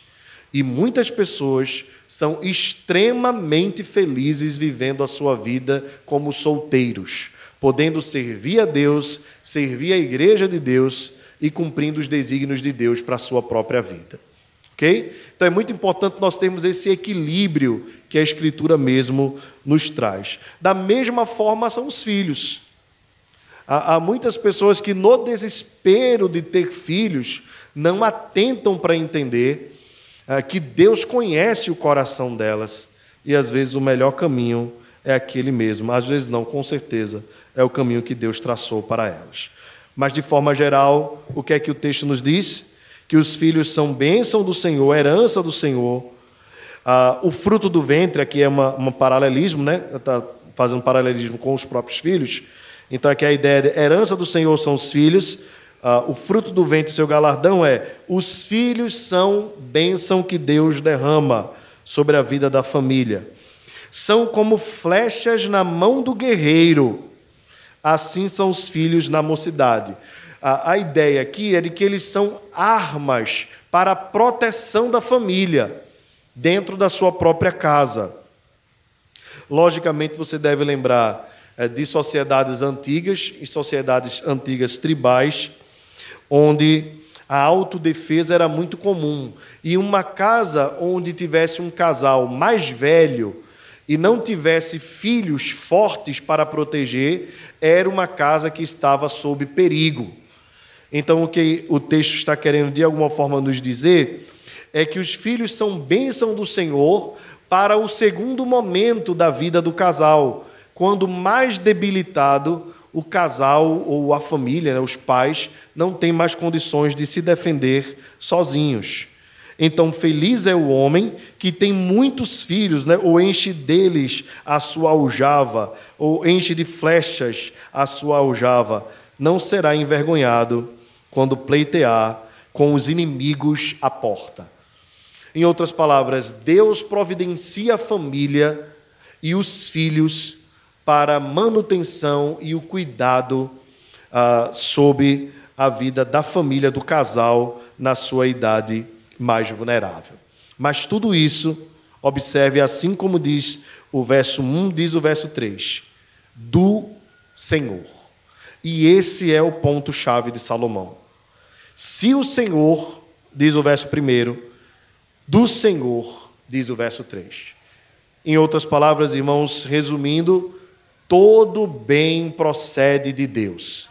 E muitas pessoas são extremamente felizes vivendo a sua vida como solteiros, podendo servir a Deus, servir a igreja de Deus e cumprindo os desígnios de Deus para a sua própria vida. Ok? Então é muito importante nós termos esse equilíbrio que a Escritura mesmo nos traz. Da mesma forma são os filhos. Há, há muitas pessoas que, no desespero de ter filhos, não atentam para entender ah, que Deus conhece o coração delas e às vezes o melhor caminho é aquele mesmo, às vezes não, com certeza, é o caminho que Deus traçou para elas. Mas de forma geral, o que é que o texto nos diz? Que os filhos são bênção do Senhor, herança do Senhor. Ah, o fruto do ventre, aqui é um paralelismo, né? Está fazendo paralelismo com os próprios filhos. Então aqui a ideia de herança do Senhor são os filhos, ah, o fruto do ventre, seu galardão é: os filhos são bênção que Deus derrama sobre a vida da família. São como flechas na mão do guerreiro, assim são os filhos na mocidade. A, a ideia aqui é de que eles são armas para a proteção da família, dentro da sua própria casa. Logicamente, você deve lembrar é, de sociedades antigas e sociedades antigas tribais, onde a autodefesa era muito comum. E uma casa onde tivesse um casal mais velho e não tivesse filhos fortes para proteger, era uma casa que estava sob perigo. Então, o que o texto está querendo de alguma forma nos dizer é que os filhos são bênção do Senhor para o segundo momento da vida do casal, quando mais debilitado o casal ou a família, né, os pais, não têm mais condições de se defender sozinhos. Então, feliz é o homem que tem muitos filhos, né, ou enche deles a sua aljava, ou enche de flechas a sua aljava. Não será envergonhado quando pleitear com os inimigos à porta. Em outras palavras, Deus providencia a família e os filhos para a manutenção e o cuidado ah, sobre a vida da família, do casal, na sua idade mais vulnerável. Mas tudo isso, observe, assim como diz o verso 1, diz o verso 3, do Senhor. E esse é o ponto-chave de Salomão. Se o Senhor, diz o verso 1, do Senhor, diz o verso 3. Em outras palavras, irmãos, resumindo, Todo bem procede de Deus.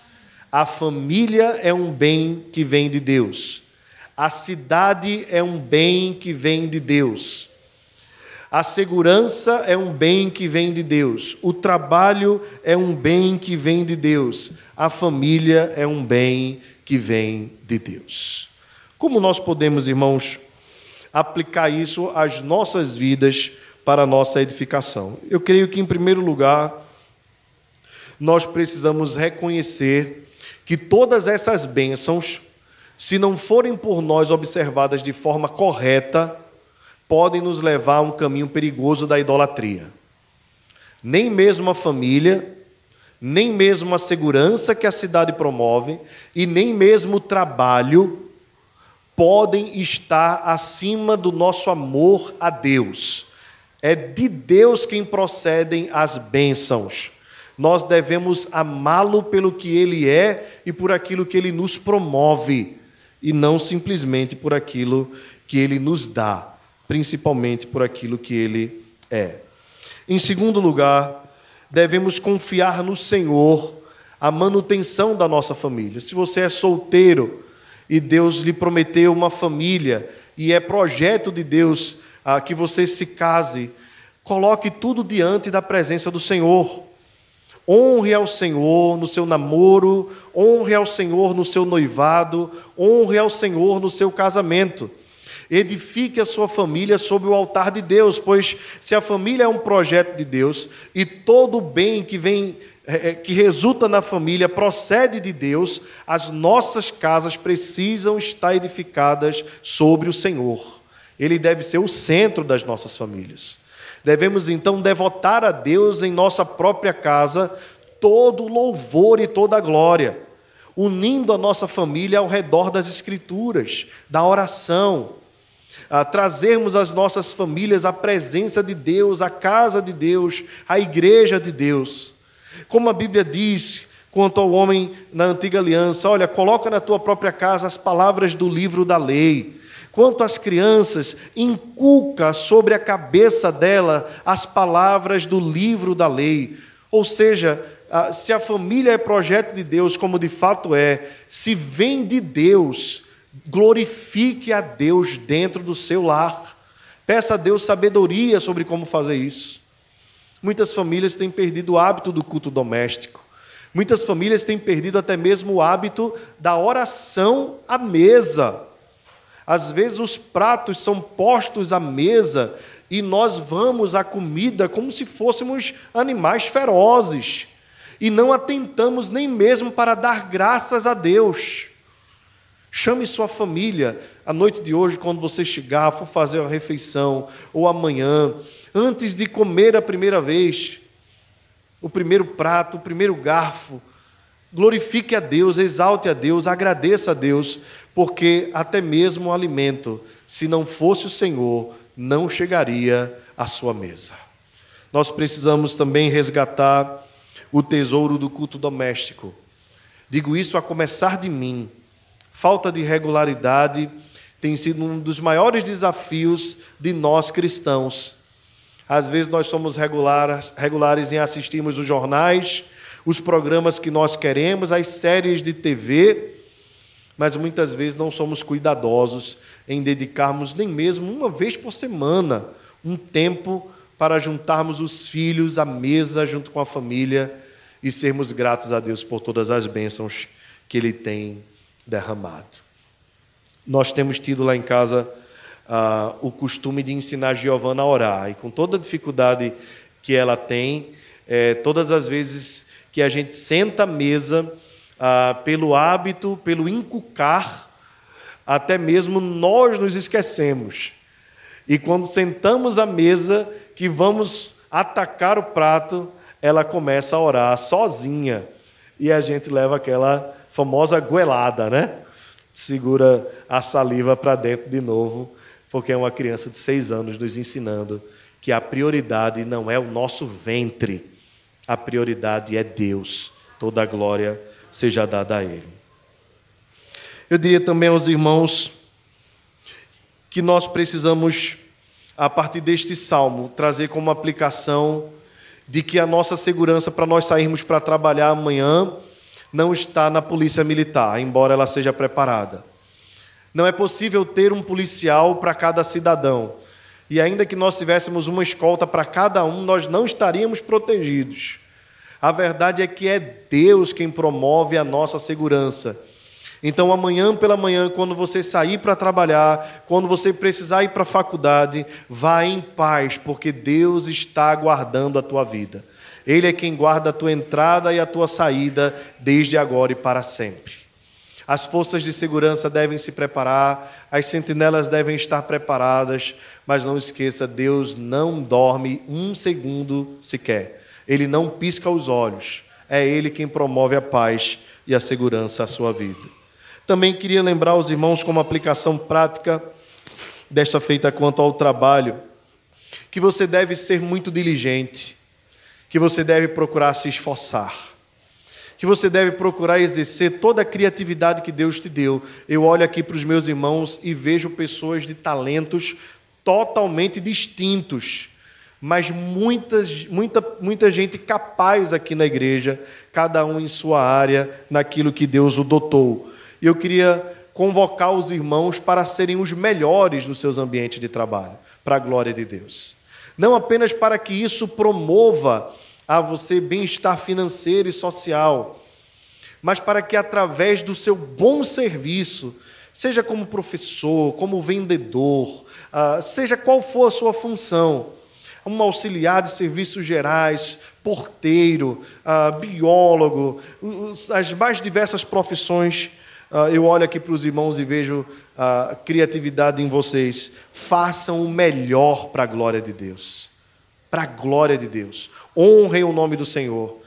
A família é um bem que vem de Deus. A cidade é um bem que vem de Deus. A segurança é um bem que vem de Deus. O trabalho é um bem que vem de Deus. A família é um bem que vem de Deus. Como nós podemos, irmãos, aplicar isso às nossas vidas para a nossa edificação. Eu creio que, em primeiro lugar, nós precisamos reconhecer que todas essas bênçãos, se não forem por nós observadas de forma correta, podem nos levar a um caminho perigoso da idolatria. Nem mesmo a família, nem mesmo a segurança que a cidade promove e nem mesmo o trabalho podem estar acima do nosso amor a Deus. É de Deus quem procedem as bênçãos. Nós devemos amá-lo pelo que ele é e por aquilo que ele nos promove, e não simplesmente por aquilo que ele nos dá, principalmente por aquilo que ele é. Em segundo lugar, devemos confiar no Senhor a manutenção da nossa família. Se você é solteiro e Deus lhe prometeu uma família e é projeto de Deus ah, que você se case, coloque tudo diante da presença do Senhor. Honre ao Senhor no seu namoro, honre ao Senhor no seu noivado, honre ao Senhor no seu casamento. Edifique a sua família sobre o altar de Deus, pois se a família é um projeto de Deus e todo o bem que vem é, é, que resulta na família procede de Deus, as nossas casas precisam estar edificadas sobre o Senhor. Ele deve ser o centro das nossas famílias. Devemos então devotar a Deus em nossa própria casa todo louvor e toda glória, unindo a nossa família ao redor das Escrituras, da oração, a trazermos as nossas famílias à presença de Deus, à casa de Deus, à igreja de Deus. Como a Bíblia diz quanto ao homem na antiga aliança: olha, coloca na tua própria casa as palavras do livro da lei Quanto às crianças, inculca sobre a cabeça dela as palavras do livro da lei. Ou seja, se a família é projeto de Deus, como de fato é, se vem de Deus, glorifique a Deus dentro do seu lar. Peça a Deus sabedoria sobre como fazer isso. Muitas famílias têm perdido o hábito do culto doméstico. Muitas famílias têm perdido até mesmo o hábito da oração à mesa. Às vezes os pratos são postos à mesa e nós vamos à comida como se fôssemos animais ferozes e não atentamos nem mesmo para dar graças a Deus. Chame sua família à noite de hoje, quando você chegar, for fazer uma refeição, ou amanhã, antes de comer a primeira vez, o primeiro prato, o primeiro garfo. Glorifique a Deus, exalte a Deus, agradeça a Deus, porque até mesmo o alimento, se não fosse o Senhor, não chegaria à sua mesa. Nós precisamos também resgatar o tesouro do culto doméstico. Digo isso a começar de mim. Falta de regularidade tem sido um dos maiores desafios de nós cristãos. Às vezes nós somos regulares, regulares em assistirmos os jornais, os programas que nós queremos, as séries de TV, mas muitas vezes não somos cuidadosos em dedicarmos nem mesmo uma vez por semana um tempo para juntarmos os filhos à mesa junto com a família e sermos gratos a Deus por todas as bênçãos que Ele tem derramado. Nós temos tido lá em casa uh, o costume de ensinar a Giovana a orar, e com toda a dificuldade que ela tem, é, todas as vezes que a gente senta à mesa, ah, pelo hábito, pelo inculcar, até mesmo nós nos esquecemos. E quando sentamos à mesa, que vamos atacar o prato, ela começa a orar sozinha. E a gente leva aquela famosa goelada, né? Segura a saliva para dentro de novo, porque é uma criança de seis anos nos ensinando que a prioridade não é o nosso ventre, a prioridade é Deus. Toda a glória seja dada a Ele. Eu diria também aos irmãos que nós precisamos, a partir deste salmo, trazer como aplicação de que a nossa segurança para nós sairmos para trabalhar amanhã não está na polícia militar, embora ela seja preparada. Não é possível ter um policial para cada cidadão. E ainda que nós tivéssemos uma escolta para cada um, nós não estaríamos protegidos. A verdade é que é Deus quem promove a nossa segurança. Então, amanhã pela manhã, quando você sair para trabalhar, quando você precisar ir para a faculdade, vá em paz, porque Deus está guardando a tua vida. Ele é quem guarda a tua entrada e a tua saída desde agora e para sempre. As forças de segurança devem se preparar, as sentinelas devem estar preparadas, mas não esqueça: Deus não dorme um segundo sequer. Ele não pisca os olhos. É Ele quem promove a paz e a segurança à sua vida. Também queria lembrar os irmãos, como aplicação prática desta feita quanto ao trabalho, que você deve ser muito diligente, que você deve procurar se esforçar, que você deve procurar exercer toda a criatividade que Deus te deu. Eu olho aqui para os meus irmãos e vejo pessoas de talentos totalmente distintos, mas muitas, muita, muita gente capaz aqui na igreja, cada um em sua área, naquilo que Deus o dotou. E eu queria convocar os irmãos para serem os melhores nos seus ambientes de trabalho, para a glória de Deus. Não apenas para que isso promova a você bem-estar financeiro e social, mas para que através do seu bom serviço, seja como professor, como vendedor, ah, seja qual for a sua função, um auxiliar de serviços gerais, porteiro, ah, biólogo, as mais diversas profissões ah, eu olho aqui para os irmãos e vejo a criatividade em vocês. Façam o melhor para a glória de Deus. Para a glória de Deus. Honrem o nome do Senhor.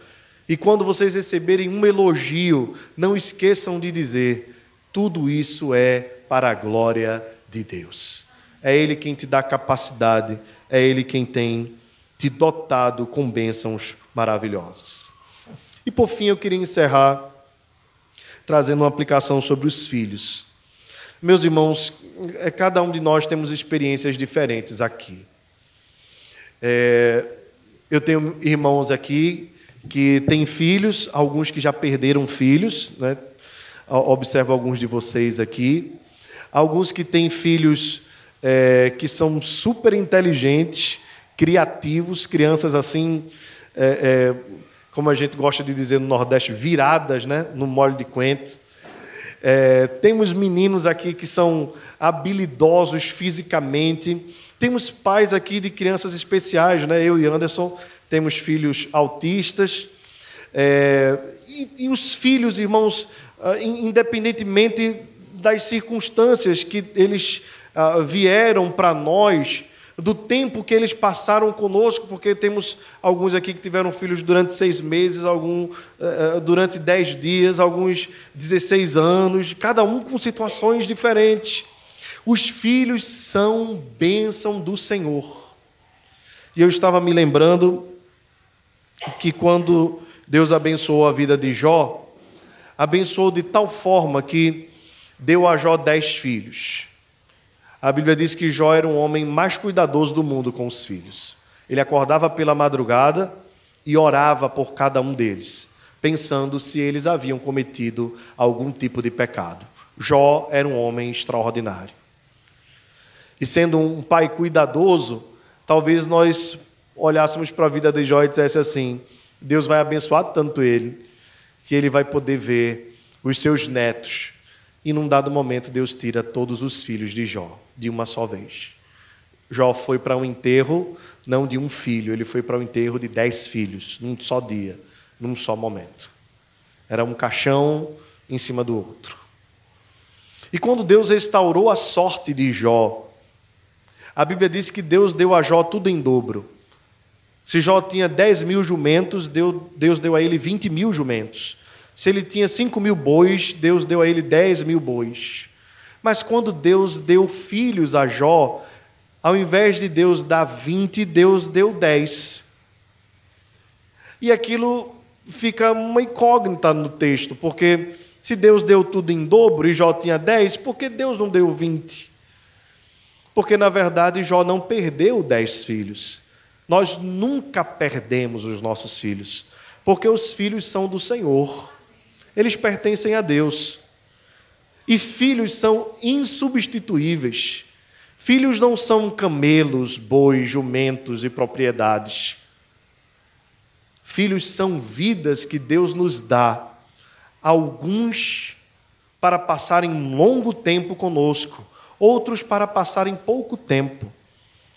E quando vocês receberem um elogio, não esqueçam de dizer: tudo isso é para a glória de Deus. É Ele quem te dá capacidade, é Ele quem tem te dotado com bênçãos maravilhosas. E por fim, eu queria encerrar trazendo uma aplicação sobre os filhos. Meus irmãos, é, cada um de nós temos experiências diferentes aqui. É, eu tenho irmãos aqui que têm filhos, alguns que já perderam filhos, né? observo alguns de vocês aqui. Alguns que têm filhos é, que são super inteligentes, criativos, crianças assim, é, é, como a gente gosta de dizer no Nordeste, viradas né, no molho de coentro. É, temos meninos aqui que são habilidosos fisicamente. Temos pais aqui de crianças especiais, né? eu e Anderson temos filhos autistas. É, e, e, os filhos, irmãos, ah, independentemente das circunstâncias que eles ah, vieram para nós, do tempo que eles passaram conosco, porque temos alguns aqui que tiveram filhos durante seis meses, algum uh, durante dez dias, alguns 16 anos, cada um com situações diferentes. Os filhos são bênção do Senhor. E eu estava me lembrando que quando Deus abençoou a vida de Jó, abençoou de tal forma que deu a Jó dez filhos. A Bíblia diz que Jó era um homem mais cuidadoso do mundo com os filhos. Ele acordava pela madrugada e orava por cada um deles, pensando se eles haviam cometido algum tipo de pecado. Jó era um homem extraordinário. E sendo um pai cuidadoso, talvez nós olhássemos para a vida de Jó e dissesse assim: Deus vai abençoar tanto ele, que ele vai poder ver os seus netos. E num dado momento, Deus tira todos os filhos de Jó de uma só vez. Jó foi para um enterro, não de um filho, ele foi para o um enterro de dez filhos, num só dia, num só momento. Era um caixão em cima do outro. E quando Deus restaurou a sorte de Jó, a Bíblia diz que Deus deu a Jó tudo em dobro. Se Jó tinha 10 mil jumentos, Deus deu a ele 20 mil jumentos. Se ele tinha 5 mil bois, Deus deu a ele 10 mil bois. Mas quando Deus deu filhos a Jó, ao invés de Deus dar 20, Deus deu 10. E aquilo fica uma incógnita no texto, porque se Deus deu tudo em dobro e Jó tinha 10, por que Deus não deu 20? Porque na verdade Jó não perdeu 10 filhos. Nós nunca perdemos os nossos filhos, porque os filhos são do Senhor, eles pertencem a Deus. E filhos são insubstituíveis. Filhos não são camelos, bois, jumentos e propriedades. Filhos são vidas que Deus nos dá, alguns para passarem um longo tempo conosco, outros para passarem pouco tempo,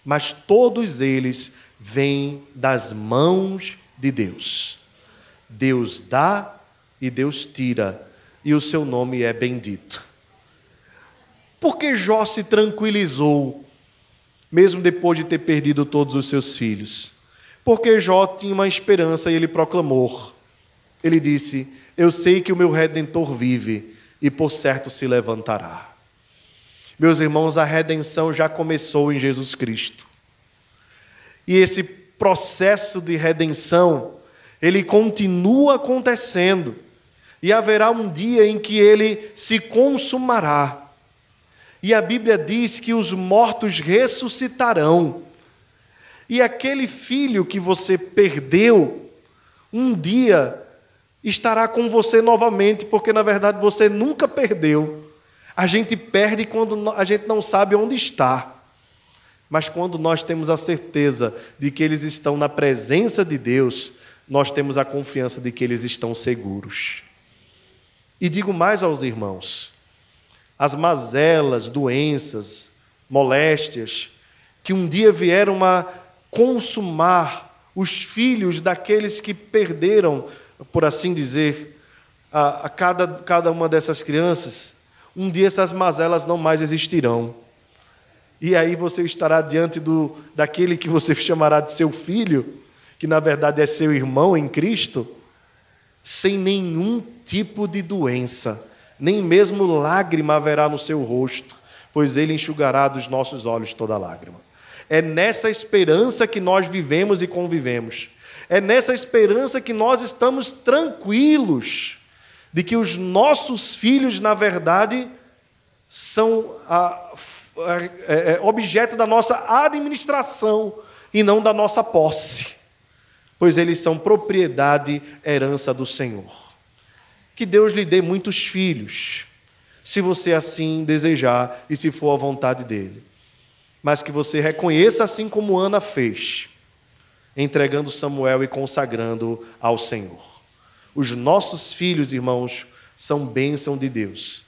mas todos eles vêm das mãos de Deus. Deus dá e Deus tira, e o seu nome é bendito. Porque Jó se tranquilizou, mesmo depois de ter perdido todos os seus filhos? Porque Jó tinha uma esperança e ele proclamou. Ele disse: Eu sei que o meu redentor vive e por certo se levantará. Meus irmãos, a redenção já começou em Jesus Cristo. E esse processo de redenção, ele continua acontecendo. E haverá um dia em que ele se consumará. E a Bíblia diz que os mortos ressuscitarão. E aquele filho que você perdeu, um dia estará com você novamente, porque na verdade você nunca perdeu. A gente perde quando a gente não sabe onde está. Mas quando nós temos a certeza de que eles estão na presença de Deus, nós temos a confiança de que eles estão seguros. E digo mais aos irmãos: as mazelas, doenças, moléstias, que um dia vieram a consumar os filhos daqueles que perderam por assim dizer, a, a cada, cada uma dessas crianças, um dia essas mazelas não mais existirão. E aí você estará diante do, daquele que você chamará de seu filho, que na verdade é seu irmão em Cristo, sem nenhum tipo de doença, nem mesmo lágrima haverá no seu rosto, pois ele enxugará dos nossos olhos toda lágrima. É nessa esperança que nós vivemos e convivemos. É nessa esperança que nós estamos tranquilos de que os nossos filhos, na verdade, são a, a, é, é, objeto da nossa administração e não da nossa posse, pois eles são propriedade, herança do Senhor. Que Deus lhe dê muitos filhos, se você assim desejar e se for a vontade dele. Mas que você reconheça, assim como Ana fez, entregando Samuel e consagrando ao Senhor. Os nossos filhos, irmãos, são bênção de Deus.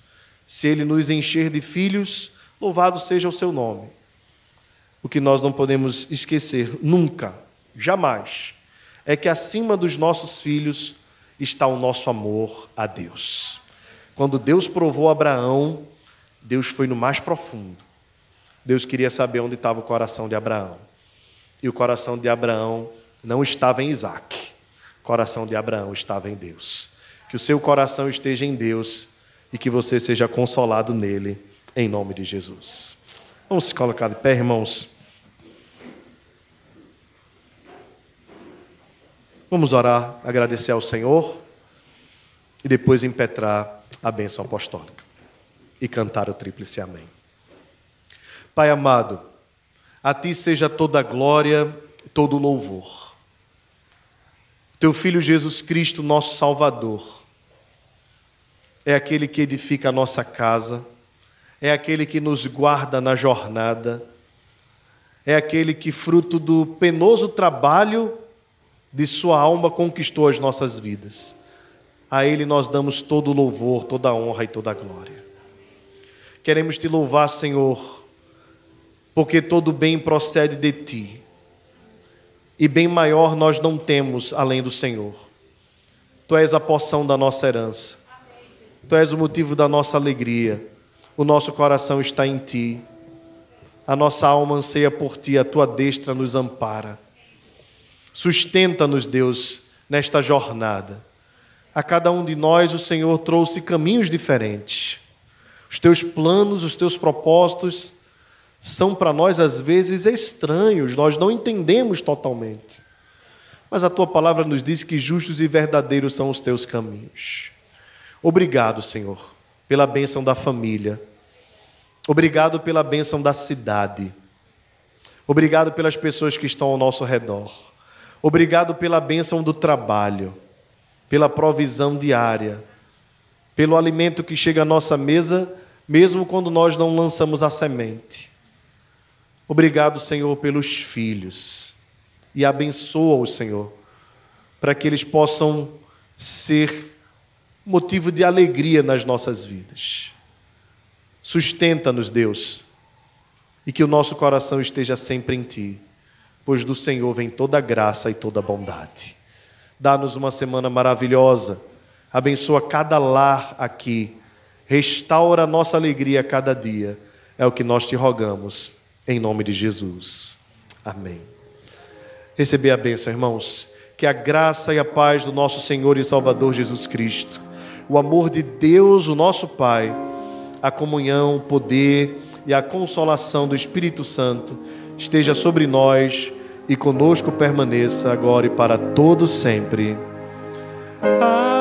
Se Ele nos encher de filhos, louvado seja o seu nome. O que nós não podemos esquecer nunca, jamais, é que acima dos nossos filhos está o nosso amor a Deus. Quando Deus provou Abraão, Deus foi no mais profundo. Deus queria saber onde estava o coração de Abraão. E o coração de Abraão não estava em Isaac, o coração de Abraão estava em Deus. Que o seu coração esteja em Deus e que você seja consolado nele, em nome de Jesus. Vamos se colocar de pé, irmãos. Vamos orar, agradecer ao Senhor e depois impetrar a bênção apostólica e cantar o tríplice Amém. Pai amado, a ti seja toda a glória, todo o louvor. Teu filho Jesus Cristo, nosso Salvador, é aquele que edifica a nossa casa, é aquele que nos guarda na jornada, é aquele que, fruto do penoso trabalho de Sua alma, conquistou as nossas vidas. A Ele nós damos todo o louvor, toda a honra e toda a glória. Queremos te louvar, Senhor porque todo bem procede de ti. E bem maior nós não temos além do Senhor. Tu és a porção da nossa herança. Tu és o motivo da nossa alegria. O nosso coração está em ti. A nossa alma anseia por ti, a tua destra nos ampara. Sustenta-nos, Deus, nesta jornada. A cada um de nós o Senhor trouxe caminhos diferentes. Os teus planos, os teus propósitos são para nós às vezes estranhos, nós não entendemos totalmente. Mas a tua palavra nos diz que justos e verdadeiros são os teus caminhos. Obrigado, Senhor, pela bênção da família. Obrigado pela bênção da cidade. Obrigado pelas pessoas que estão ao nosso redor. Obrigado pela bênção do trabalho, pela provisão diária, pelo alimento que chega à nossa mesa, mesmo quando nós não lançamos a semente. Obrigado, Senhor, pelos filhos. E abençoa-os, Senhor, para que eles possam ser motivo de alegria nas nossas vidas. Sustenta-nos, Deus, e que o nosso coração esteja sempre em Ti, pois do Senhor vem toda graça e toda bondade. Dá-nos uma semana maravilhosa, abençoa cada lar aqui, restaura a nossa alegria a cada dia, é o que nós te rogamos, em nome de Jesus. Amém. Receber a bênção, irmãos, que a graça e a paz do nosso Senhor e Salvador Jesus Cristo, o amor de Deus, o nosso Pai, a comunhão, o poder e a consolação do Espírito Santo esteja sobre nós e conosco permaneça agora e para todos sempre. Amém.